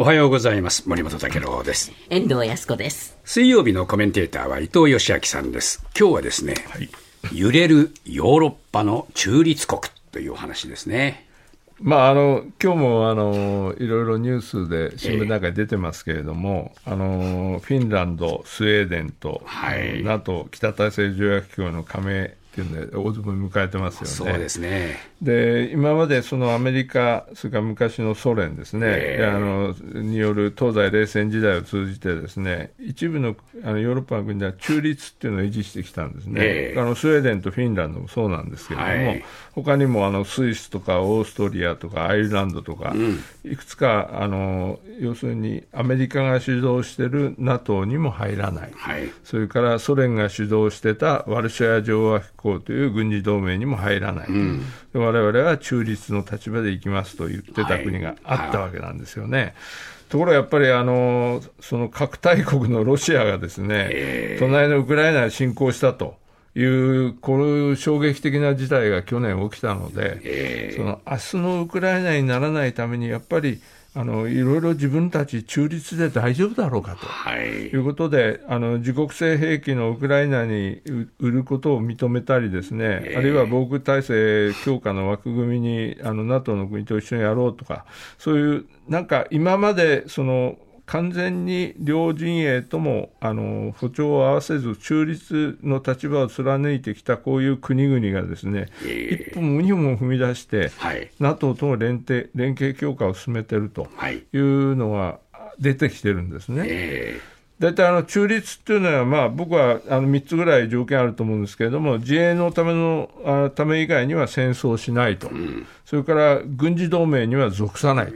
おはようございます。森本武郎です。遠藤康子です。水曜日のコメンテーターは伊藤義明さんです。今日はですね、揺れるヨーロッパの中立国というお話ですね。まあ、あの今日もあのいろいろニュースで新聞なんかに出てますけれども、あのフィンランド、スウェーデンと、はい NATO・ 北大西洋条約機構の加盟っていうんで、大詰め迎えてますよね。そうですね。で今までそのアメリカ、それから昔のソ連ですね、ええあのによる東西冷戦時代を通じて、ですね一部のあのヨーロッパの国では中立っていうのを維持してきたんですね、ええあのスウェーデンとフィンランドもそうなんですけれども、はい他にもあのスイスとかオーストリアとかアイルランドとか、いくつかあの要するにアメリカが主導している NATO にも入らない。はい。それからソ連が主導してたワルシャワ条約機構という軍事同盟にも入らない、で我々は中立の立場で行きますと言ってた国があったわけなんですよね。ところがやっぱりあのその核大国のロシアがですね、隣のウクライナに侵攻したと。いうこういう衝撃的な事態が去年起きたので、その明日のウクライナにならないために、やっぱりあのいろいろ自分たち中立で大丈夫だろうかと。はいとい。うことで、あの自国製兵器のウクライナにう売ることを認めたりですね、あるいは防空体制強化の枠組みにあの NATO の国と一緒にやろうとか、そういうなんか今までその完全に両陣営ともあの歩調を合わせず中立の立場を貫いてきたこういう国々がですね、一歩も二歩も踏み出して、はい。NATO とも連携連携強化を進めているとはい。いうのが出てきてるんですね。え大体あの中立っていうのは、まあ、僕はあの3つぐらい条件あると思うんですけれども、自衛のためのあため以外には戦争しないと、それから軍事同盟には属さない、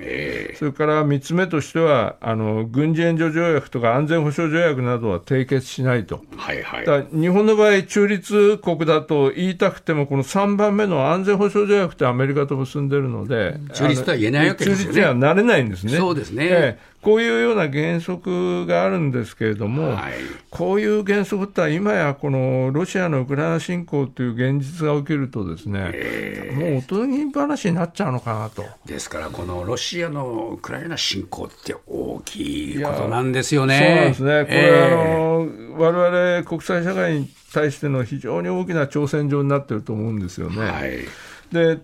それから3つ目としてはあの、軍事援助条約とか安全保障条約などは締結しないと。ーはいはい。だ日本の場合、中立国だと言いたくても、この3番目の安全保障条約ってアメリカと結んでるので、中立とは言えないわけですよね。中立にはなれないんですね。そうですね。ええ。こういうような原則があるんですけれども、はい。こういう原則って今やこのロシアのウクライナ侵攻という現実が起きるとですね、もうおとぎ話になっちゃうのかなと。ですから、このロシアのウクライナ侵攻って大きいことなんですよね。そうなんですね、これ、えあの我々国際社会に対しての非常に大きな挑戦状になってると思うんですよね。はい。で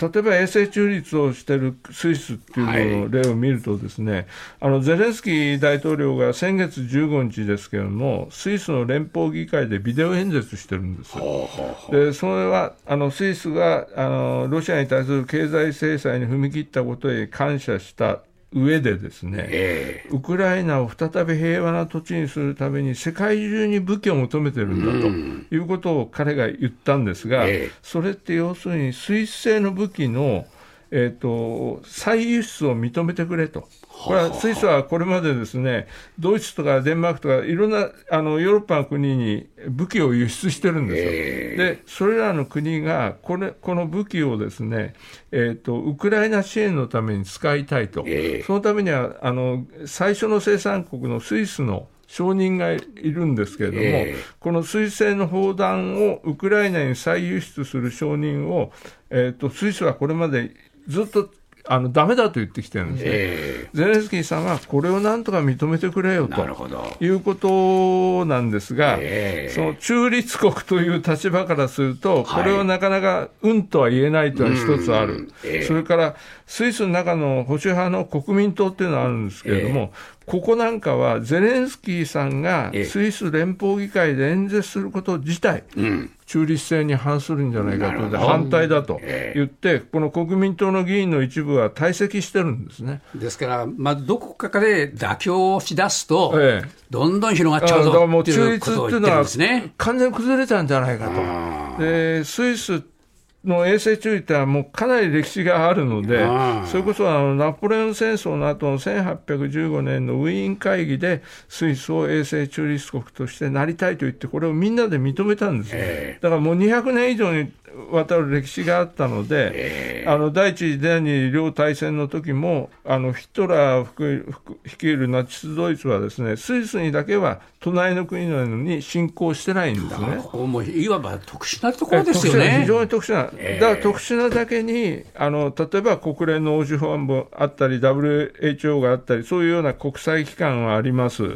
例えば永世中立をしているスイスっていう例を見るとですね、あのゼレンスキー大統領が先月15日ですけれども、スイスの連邦議会でビデオ演説してるんですでそれはあのスイスがあのロシアに対する経済制裁に踏み切ったことへ感謝した上でですね、えウクライナを再び平和な土地にするために世界中に武器を求めてるんだということを彼が言ったんですが、ええ。それって要するにスイス製の武器の、えー、と再輸出を認めてくれと。これはスイスはこれまでですね、ドイツとかデンマークとかいろんなあのヨーロッパの国に武器を輸出してるんですよ。えで、それらの国がこれこの武器をですね、えーと、ウクライナ支援のために使いたいと。ええそのためにはあの最初の生産国のスイスの承認がいるんですけれども、ええこのスイス製の砲弾をウクライナに再輸出する承認を、えー、とスイスはこれまでずっとあのダメだと言ってきてるんですね。えゼレンスキーさんはこれをなんとか認めてくれよと。いうことなんですが、ええ。その中立国という立場からすると、これをなかなかうんとは言えないというのは一つある、ええ。それからスイスの中の保守派の国民党っていうのがあるんですけれども、ここなんかはゼレンスキーさんがええスイス連邦議会で演説すること自体、うん。中立性に反するんじゃないかというので反対だとええ言って、この国民党の議員の一部は退席してるんですね。ですから、まあ、どこかで妥協をしだすと、ええどんどん広がっちゃうあだからもぞ中立ことを言っていうのはですね。完全に崩れたんじゃないかと。でスイスの永世中立はもうかなり歴史があるのでそれこそあのナポレオン戦争の後の1815年のウィーン会議で、スイスを永世中立国としてなりたいと言って、これをみんなで認めたんですよ。ええだからもう200年以上にわたる歴史があったので、あの第一次第二次両大戦の時もあのヒトラー率いるナチス・ドイツはですねスイスにだけは隣の国なのに侵攻してないんですね。ここもいわば特殊なところですよね。非常に特殊な、な、だから特殊なだけにあの、例えば国連の欧州保安部あったり、WHO があったり、そういうような国際機関はあります。あ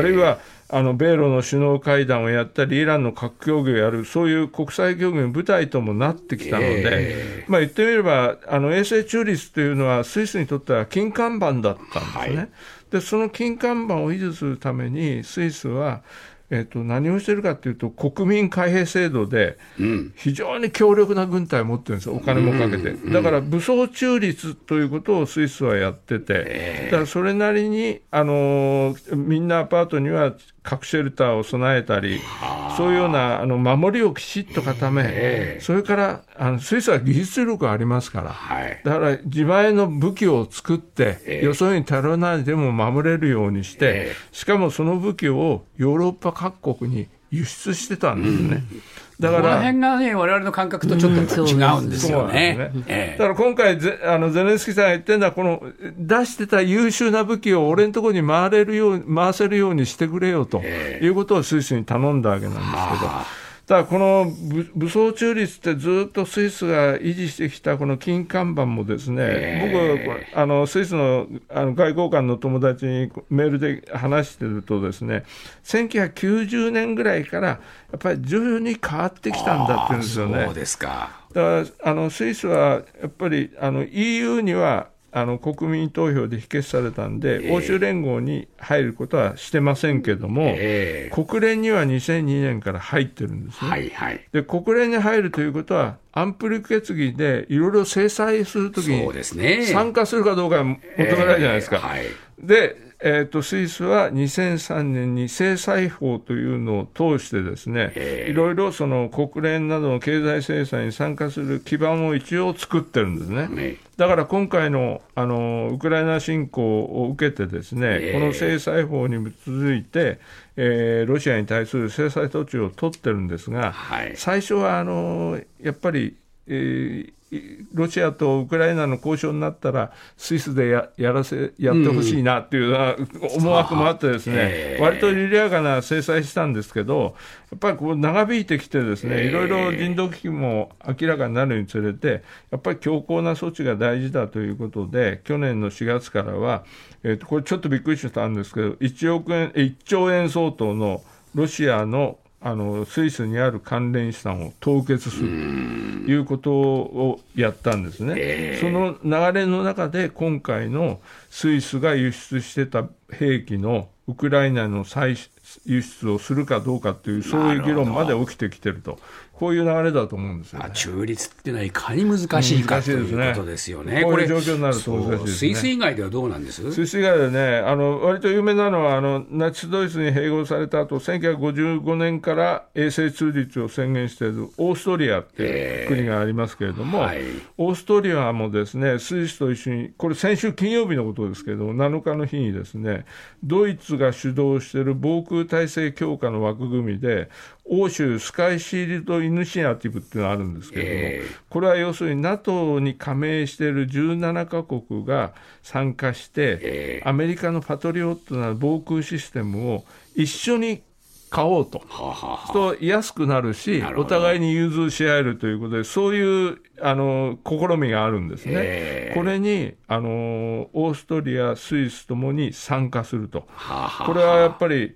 るいはあの米ロの首脳会談をやったり、イランの核協議をやる、そういう国際協議の舞台ともなってきたので、まあ、言ってみれば、あの衛星中立というのは、スイスにとっては金看板だったんですね。はい、でその金看板を維持するために、スイスは、えー、と何をしてるかというと、国民開閉制度で、非常に強力な軍隊を持ってるんですよ、お金もかけて。だから武装中立ということをスイスはやってて、だからそれなりに、あのみんなアパートには核シェルターを備えたり、そういうようなあの守りをきちっと固め、それからあのスイスは技術力がありますから、だから自前の武器を作って、よそに頼らないでも守れるようにして、しかもその武器をヨーロッパ各国に輸出してたんですね。だから、この辺がね、われわれの感覚とちょっと違うんですよね。ねだから今回ゼ、あのゼレンスキーさんが言ってるのは、この出してた優秀な武器を俺のところに回れるよう回せるようにしてくれよということをスイスに頼んだわけなんですけど。ただこの武装中立ってずっとスイスが維持してきたこの金看板もですね、僕あのスイスのあの外交官の友達にメールで話してるとですね、1990年ぐらいからやっぱり徐々に変わってきたんだって言うんですよね。そうですかだからあのスイスはやっぱりあの EU にはあの国民投票で否決されたんで、えー、欧州連合に入ることはしてませんけども、えー、国連には2002年から入ってるんですね。はいはい、で国連に入るということは、安保理決議でいろいろ制裁するときに参加するかどうか求められるじゃないですか。えーはい、でえーと、スイスは2003年に制裁法というのを通してですね、いろいろその国連などの経済制裁に参加する基盤を一応作ってるんですね。だから今回のあのウクライナ侵攻を受けてですね、この制裁法に基づいて、えー、ロシアに対する制裁措置を取ってるんですが、はい、最初はあのやっぱり、えーロシアとウクライナの交渉になったら、スイスでややらせやってほしいなっていう思惑もあって、ですね、割と緩やかな制裁したんですけど、やっぱりこう長引いてきて、ですねいろいろ人道危機も明らかになるにつれて、やっぱり強硬な措置が大事だということで、去年の4月からは、えー、とこれちょっとびっくりしたんですけど、1億円、1兆円相当のロシアのあのスイスにある関連資産を凍結する。ということをやったんですね、えー、その流れの中で今回のスイスが輸出してた兵器のウクライナの再輸出をするかどうかという、そういう議論まで起きてきてるとこういう流れだと思うんですよ、ね、中立っていうのは、いかに難しいかということですよね、こういう状況になると難しいです、ね、スイス以外ではどうなんです？スイス以外でね、あの割と有名なのはあの、ナチス・ドイツに併合された後1955年から永世中立を宣言しているオーストリアっていう国がありますけれども、はい、オーストリアもですねスイスと一緒に、これ、先週金曜日のことですけれども、7日の日にですね、ドイツが主導している防空体制強化の枠組みで、欧州スカイシールドイニシアティブっていうのがあるんですけれども、えー、これは要するに NATO に加盟している17か国が参加して、えー、アメリカのパトリオットな防空システムを一緒に買おうと、はははと安くなるし、お互いに融通し合えるということで、そういうあの試みがあるんですね、えー、これにあのオーストリア、スイスともに参加すると、これはやっぱり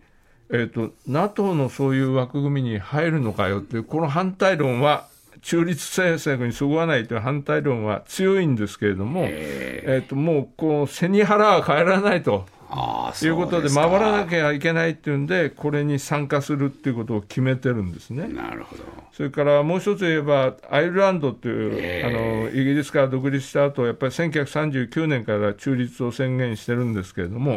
えーと、NATO のそういう枠組みに入るのかよって、この反対論は、中立政策にそぐわないという反対論は強いんですけれども、えーともうこう背に腹は変えられないと。ということで、回らなきゃいけないっていうんで、これに参加するっていうことを決めてるんですね。なるほど。それからもう一つ言えば、アイルランドという、あのイギリスから独立した後やっぱり1939年から中立を宣言してるんですけれども、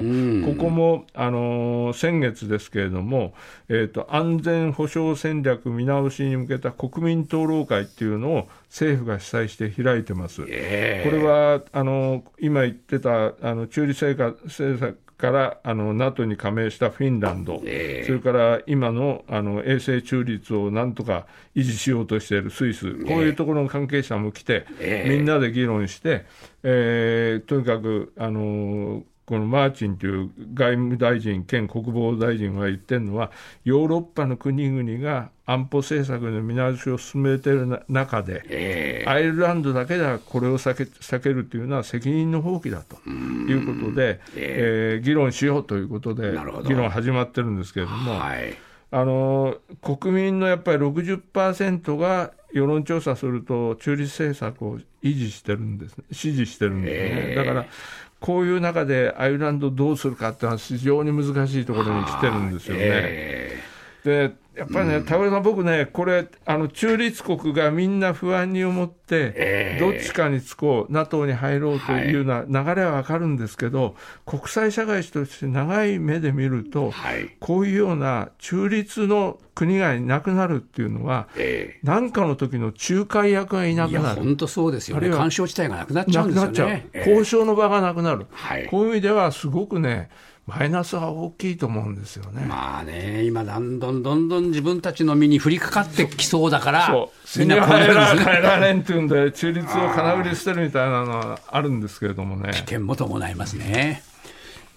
ここもあの先月ですけれども、えーと、安全保障戦略見直しに向けた国民討論会っていうのを政府が主催して開いてます。これはあの今言ってたあの中立政策からあの NATO に加盟したフィンランド、えー、それから今のあの衛星中立をなんとか維持しようとしているスイス、こういうところの関係者も来て、えー、みんなで議論して、えー、とにかくあのこのマーチンという外務大臣兼国防大臣が言ってるのは、ヨーロッパの国々が安保政策の見直しを進めている中で、えー、アイルランドだけではこれを避け避けるというのは責任の放棄だということで、えー、えー、議論しようということで、議論始まってるんですけれども。はい。あの国民のやっぱり60%が世論調査すると、中立政策を維持してるんです、支持してるんですね。だからこういう中でアイルランドどうするかっていうのは非常に難しいところに来てるんですよね。でやっぱりね、田村さん、僕ね、これ、あの中立国がみんな不安に思って、どっちかにつこう、NATO に入ろうというような流れはわかるんですけど、国際社会として長い目で見ると、こういうような中立の国がいなくなるっていうのは、何かの時の仲介役がいなくなる。本当そうですよね。干渉地帯がなくなっちゃうんですよね。交渉の場がなくなる。こういう意味では、すごくね、マイナスは大きいと思うんですよね。まあね、今、どんどんどんどん自分たちの身に降りかかってきそうだから、そう、みんな変えられんっていうんで、中立を金繰りしてるみたいなのはあるんですけれどもね。危険も伴いますね。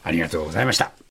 ありがとうございました。